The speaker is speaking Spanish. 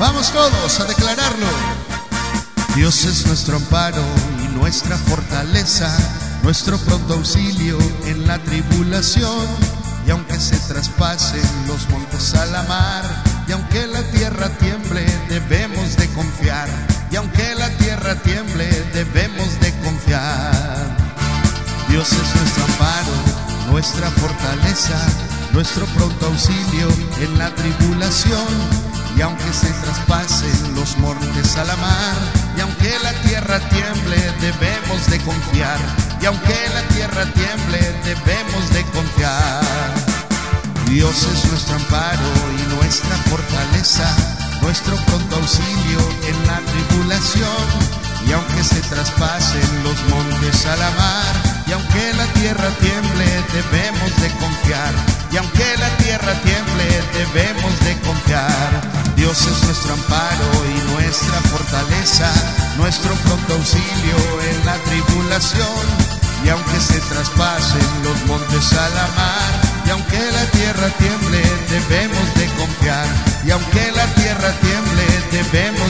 Vamos todos a declararlo. Dios es nuestro amparo y nuestra fortaleza, nuestro pronto auxilio en la tribulación. Y aunque se traspasen los montes a la mar, y aunque la tierra tiemble, debemos de confiar. Y aunque la tierra tiemble, debemos de confiar. Dios es nuestro amparo, nuestra fortaleza, nuestro pronto auxilio en la tribulación. Y aunque se traspasen los montes a la mar, y aunque la tierra tiemble, debemos de confiar. Y aunque la tierra tiemble, debemos de confiar. Dios es nuestro amparo y nuestra fortaleza, nuestro pronto auxilio en la tribulación. Y aunque se traspasen los montes a la mar, y aunque la tierra tiemble, debemos de confiar. Y aunque la tierra tiemble, debemos nuestro pronto auxilio en la tribulación. Y aunque se traspasen los montes a la mar, y aunque la tierra tiemble, debemos de confiar. Y aunque la tierra tiemble, debemos